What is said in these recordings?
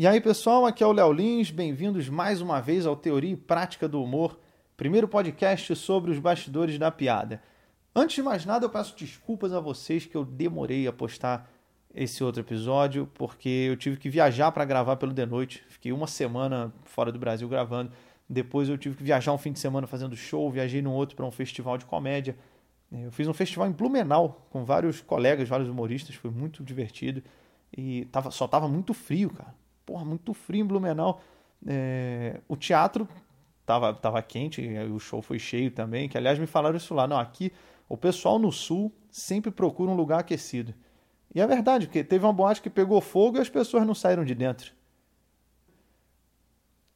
E aí, pessoal, aqui é o Léo Lins, bem-vindos mais uma vez ao Teoria e Prática do Humor, primeiro podcast sobre os bastidores da piada. Antes de mais nada, eu peço desculpas a vocês que eu demorei a postar esse outro episódio, porque eu tive que viajar para gravar pelo The Noite. Fiquei uma semana fora do Brasil gravando. Depois eu tive que viajar um fim de semana fazendo show, viajei num outro para um festival de comédia. Eu fiz um festival em Blumenau com vários colegas, vários humoristas, foi muito divertido. E tava, só tava muito frio, cara porra, muito frio em Blumenau. É, o teatro tava, tava quente, o show foi cheio também, que aliás me falaram isso lá. Não, aqui o pessoal no sul sempre procura um lugar aquecido. E é verdade, porque teve uma boate que pegou fogo e as pessoas não saíram de dentro.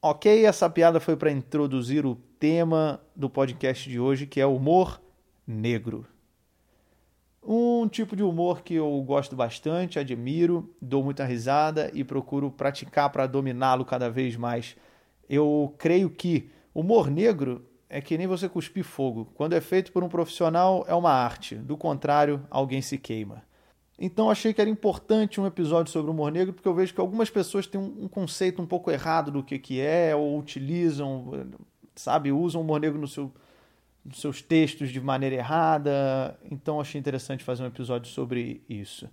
Ok, essa piada foi para introduzir o tema do podcast de hoje, que é humor negro. Um tipo de humor que eu gosto bastante, admiro, dou muita risada e procuro praticar para dominá-lo cada vez mais. Eu creio que humor negro é que nem você cuspir fogo. Quando é feito por um profissional, é uma arte. Do contrário, alguém se queima. Então achei que era importante um episódio sobre humor negro, porque eu vejo que algumas pessoas têm um conceito um pouco errado do que, que é, ou utilizam, sabe, usam humor negro no seu dos seus textos de maneira errada. Então achei interessante fazer um episódio sobre isso.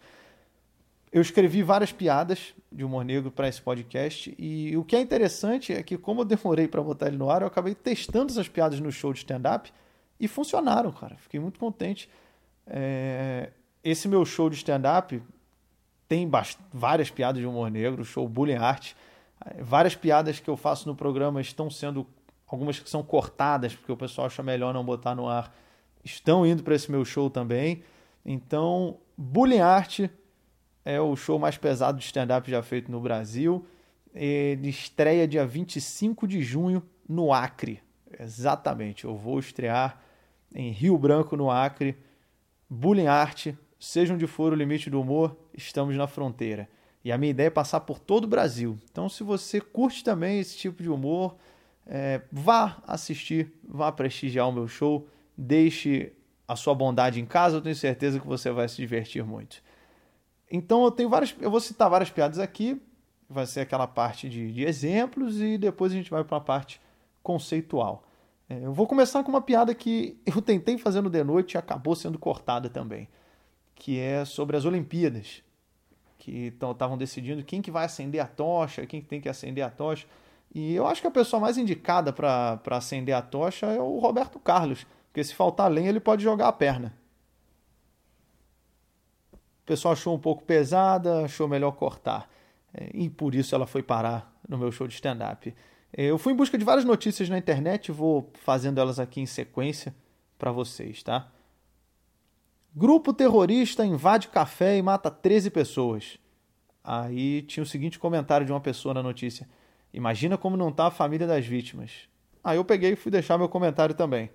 Eu escrevi várias piadas de humor negro para esse podcast e o que é interessante é que como eu demorei para botar ele no ar, eu acabei testando essas piadas no show de stand-up e funcionaram, cara. Fiquei muito contente. É... Esse meu show de stand-up tem bast... várias piadas de humor negro, show Bullying Art. Várias piadas que eu faço no programa estão sendo algumas que são cortadas, porque o pessoal acha melhor não botar no ar, estão indo para esse meu show também. Então, Bullying Art é o show mais pesado de stand-up já feito no Brasil. Ele estreia dia 25 de junho no Acre. Exatamente, eu vou estrear em Rio Branco, no Acre. Bullying Art, seja onde for o limite do humor, estamos na fronteira. E a minha ideia é passar por todo o Brasil. Então, se você curte também esse tipo de humor, é, vá assistir, vá prestigiar o meu show, deixe a sua bondade em casa, eu tenho certeza que você vai se divertir muito. Então eu tenho várias, eu vou citar várias piadas aqui, vai ser aquela parte de, de exemplos e depois a gente vai para a parte conceitual. É, eu vou começar com uma piada que eu tentei fazer no The Noite e acabou sendo cortada também, que é sobre as Olimpíadas, que estavam decidindo quem que vai acender a tocha, quem que tem que acender a tocha. E eu acho que a pessoa mais indicada para acender a tocha é o Roberto Carlos, porque se faltar lenha ele pode jogar a perna. O pessoal achou um pouco pesada, achou melhor cortar. É, e por isso ela foi parar no meu show de stand-up. É, eu fui em busca de várias notícias na internet, vou fazendo elas aqui em sequência para vocês, tá? Grupo terrorista invade café e mata 13 pessoas. Aí tinha o seguinte comentário de uma pessoa na notícia. Imagina como não está a família das vítimas. Aí eu peguei e fui deixar meu comentário também.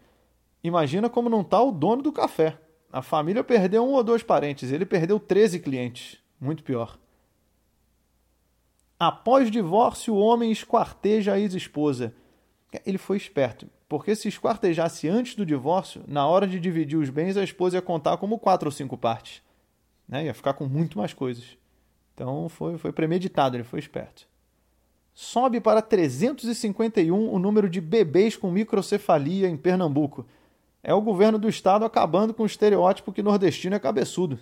Imagina como não está o dono do café. A família perdeu um ou dois parentes, ele perdeu 13 clientes. Muito pior. Após divórcio, o homem esquarteja a ex-esposa. Ele foi esperto, porque se esquartejasse antes do divórcio, na hora de dividir os bens, a esposa ia contar como quatro ou cinco partes. Né? Ia ficar com muito mais coisas. Então foi, foi premeditado, ele foi esperto sobe para 351 o número de bebês com microcefalia em Pernambuco. É o governo do estado acabando com o estereótipo que nordestino é cabeçudo.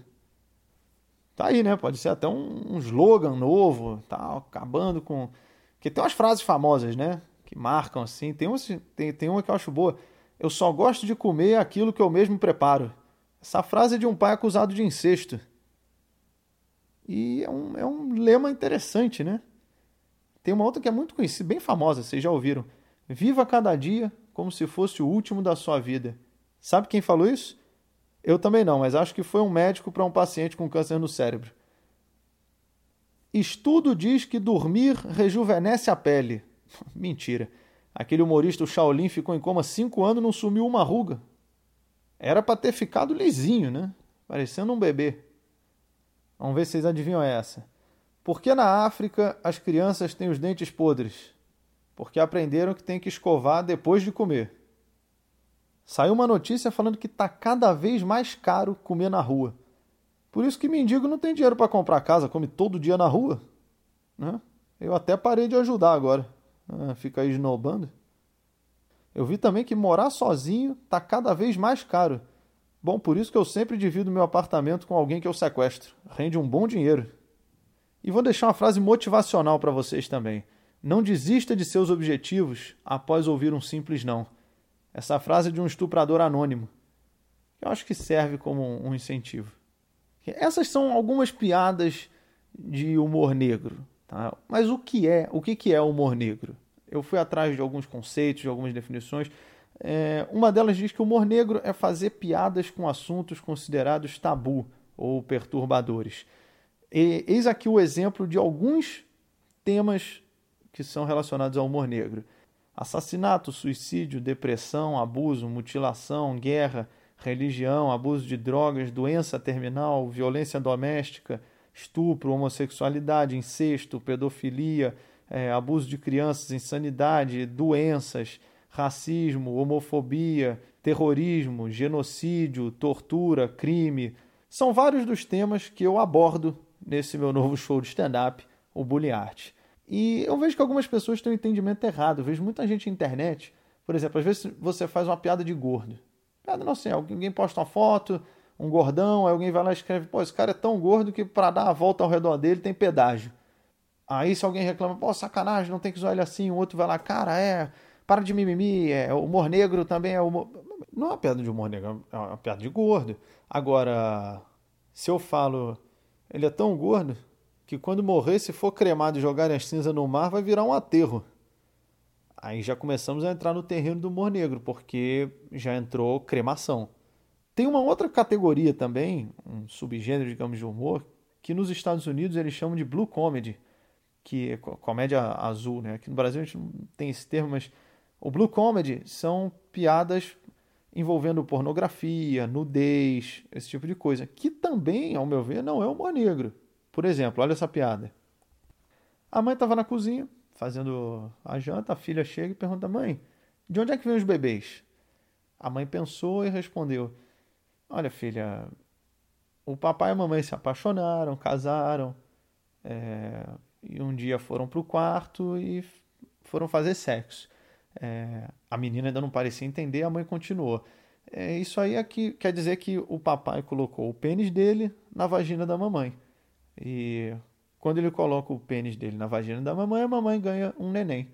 Tá aí, né? Pode ser até um, um slogan novo, tá acabando com. Porque tem umas frases famosas, né? Que marcam assim. Tem uma, tem, tem uma que eu acho boa. Eu só gosto de comer aquilo que eu mesmo preparo. Essa frase é de um pai acusado de incesto. E é um, é um lema interessante, né? Tem uma outra que é muito conhecida, bem famosa, vocês já ouviram. Viva cada dia como se fosse o último da sua vida. Sabe quem falou isso? Eu também não, mas acho que foi um médico para um paciente com câncer no cérebro. Estudo diz que dormir rejuvenesce a pele. Mentira. Aquele humorista, o Shaolin, ficou em coma cinco anos e não sumiu uma ruga. Era para ter ficado lisinho, né? Parecendo um bebê. Vamos ver se vocês adivinham essa. Por que na África as crianças têm os dentes podres? Porque aprenderam que tem que escovar depois de comer. Saiu uma notícia falando que está cada vez mais caro comer na rua. Por isso que mendigo não tem dinheiro para comprar casa, come todo dia na rua. Né? Eu até parei de ajudar agora. Ah, fica aí esnobando. Eu vi também que morar sozinho tá cada vez mais caro. Bom, por isso que eu sempre divido meu apartamento com alguém que eu sequestro. Rende um bom dinheiro. E vou deixar uma frase motivacional para vocês também. Não desista de seus objetivos após ouvir um simples não. Essa frase é de um estuprador anônimo. Eu acho que serve como um incentivo. Essas são algumas piadas de humor negro. Tá? Mas o que é? O que, que é humor negro? Eu fui atrás de alguns conceitos, de algumas definições. É, uma delas diz que o humor negro é fazer piadas com assuntos considerados tabu ou perturbadores. Eis aqui o exemplo de alguns temas que são relacionados ao humor negro: assassinato, suicídio, depressão, abuso, mutilação, guerra, religião, abuso de drogas, doença terminal, violência doméstica, estupro, homossexualidade, incesto, pedofilia, é, abuso de crianças, insanidade, doenças, racismo, homofobia, terrorismo, genocídio, tortura, crime. São vários dos temas que eu abordo nesse meu novo show de stand-up, o Bully Art. E eu vejo que algumas pessoas têm um entendimento errado. Eu vejo muita gente na internet, por exemplo, às vezes você faz uma piada de gordo. Piada não sei, alguém posta uma foto, um gordão, aí alguém vai lá e escreve, pô, esse cara é tão gordo que para dar a volta ao redor dele tem pedágio. Aí se alguém reclama, pô, sacanagem, não tem que zoar ele assim, o outro vai lá, cara, é, para de mimimi, é, humor negro também é humor... Não é uma piada de humor negro, é uma piada de gordo. Agora, se eu falo, ele é tão gordo que quando morrer, se for cremado e jogar as cinzas no mar, vai virar um aterro. Aí já começamos a entrar no terreno do humor negro, porque já entrou cremação. Tem uma outra categoria também, um subgênero, digamos, de humor, que nos Estados Unidos eles chamam de blue comedy, que é comédia azul, né? Aqui no Brasil a gente não tem esse termo, mas o blue comedy são piadas envolvendo pornografia, nudez, esse tipo de coisa, que também, ao meu ver, não é humor negro. Por exemplo, olha essa piada. A mãe estava na cozinha, fazendo a janta, a filha chega e pergunta: Mãe, de onde é que vêm os bebês? A mãe pensou e respondeu: Olha, filha, o papai e a mamãe se apaixonaram, casaram, é, e um dia foram para o quarto e foram fazer sexo. É, a menina ainda não parecia entender, a mãe continuou. É, isso aí é que, quer dizer que o papai colocou o pênis dele na vagina da mamãe. E quando ele coloca o pênis dele na vagina da mamãe, a mamãe ganha um neném.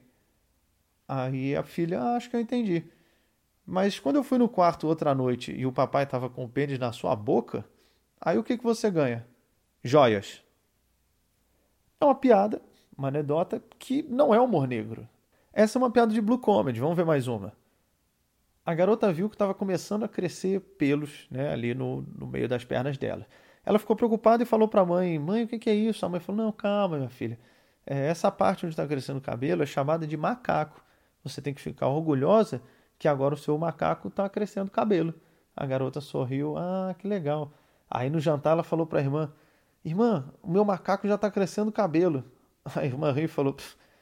Aí a filha, ah, acho que eu entendi. Mas quando eu fui no quarto outra noite e o papai estava com o pênis na sua boca, aí o que, que você ganha? Joias. É uma piada, uma anedota que não é humor negro. Essa é uma piada de blue comedy. Vamos ver mais uma. A garota viu que estava começando a crescer pelos né, ali no, no meio das pernas dela. Ela ficou preocupada e falou para a mãe: Mãe, o que é isso? A mãe falou: Não, calma, minha filha. É, essa parte onde está crescendo o cabelo é chamada de macaco. Você tem que ficar orgulhosa que agora o seu macaco está crescendo cabelo. A garota sorriu: Ah, que legal. Aí no jantar ela falou para a irmã: Irmã, o meu macaco já está crescendo cabelo. A irmã riu e falou: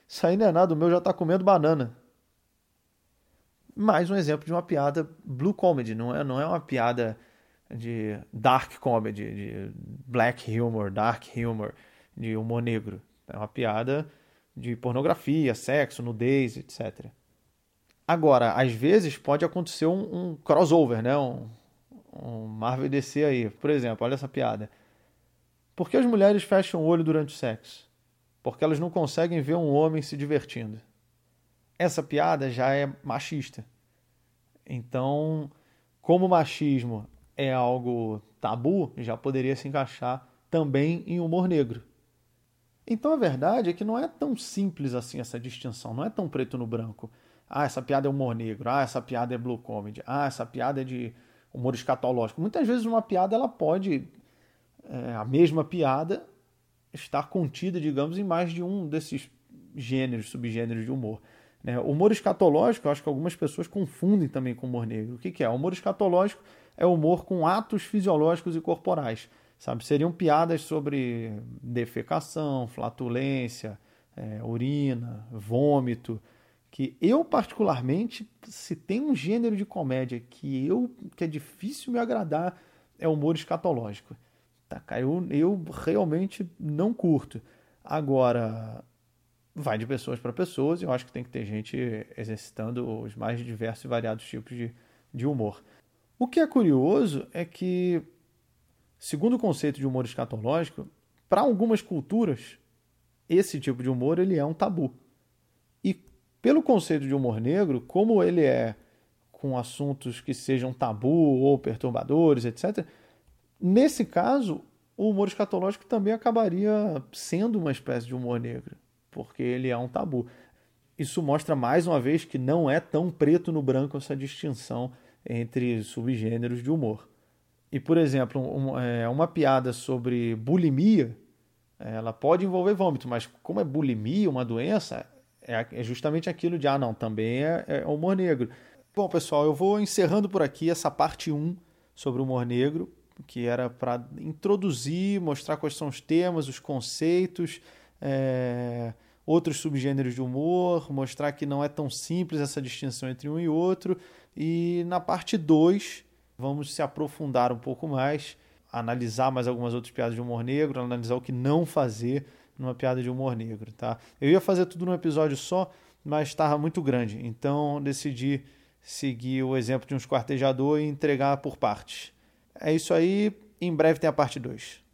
Isso aí não é nada, o meu já está comendo banana. Mais um exemplo de uma piada blue comedy, não é, não é uma piada de dark comedy, de black humor, dark humor, de humor negro. É uma piada de pornografia, sexo, nudez, etc. Agora, às vezes pode acontecer um, um crossover, né? Um, um Marvel DC aí. Por exemplo, olha essa piada. Por que as mulheres fecham o olho durante o sexo? Porque elas não conseguem ver um homem se divertindo. Essa piada já é machista. Então, como machismo é algo tabu, já poderia se encaixar também em humor negro. Então a verdade é que não é tão simples assim essa distinção, não é tão preto no branco. Ah, essa piada é humor negro, ah, essa piada é blue comedy, ah, essa piada é de humor escatológico. Muitas vezes uma piada ela pode, é, a mesma piada, estar contida, digamos, em mais de um desses gêneros, subgêneros de humor. Né? Humor escatológico, eu acho que algumas pessoas confundem também com humor negro. O que, que é? O humor escatológico é humor com atos fisiológicos e corporais. Sabe? Seriam piadas sobre defecação, flatulência, é, urina, vômito. Que eu, particularmente, se tem um gênero de comédia que eu que é difícil me agradar, é humor escatológico. Tá, eu, eu realmente não curto. Agora, vai de pessoas para pessoas, e eu acho que tem que ter gente exercitando os mais diversos e variados tipos de, de humor. O que é curioso é que, segundo o conceito de humor escatológico, para algumas culturas, esse tipo de humor ele é um tabu. E pelo conceito de humor negro, como ele é com assuntos que sejam tabu ou perturbadores, etc., nesse caso, o humor escatológico também acabaria sendo uma espécie de humor negro, porque ele é um tabu. Isso mostra mais uma vez que não é tão preto no branco essa distinção entre subgêneros de humor. E, por exemplo, um, é, uma piada sobre bulimia, ela pode envolver vômito, mas como é bulimia, uma doença, é, é justamente aquilo de, ah, não, também é, é humor negro. Bom, pessoal, eu vou encerrando por aqui essa parte 1 sobre o humor negro que era para introduzir, mostrar quais são os temas, os conceitos, é, outros subgêneros de humor, mostrar que não é tão simples essa distinção entre um e outro. E na parte 2, vamos se aprofundar um pouco mais, analisar mais algumas outras piadas de humor negro, analisar o que não fazer numa piada de humor negro, tá? Eu ia fazer tudo num episódio só, mas estava muito grande, então decidi seguir o exemplo de um esquartejador e entregar por partes. É isso aí. Em breve tem a parte 2.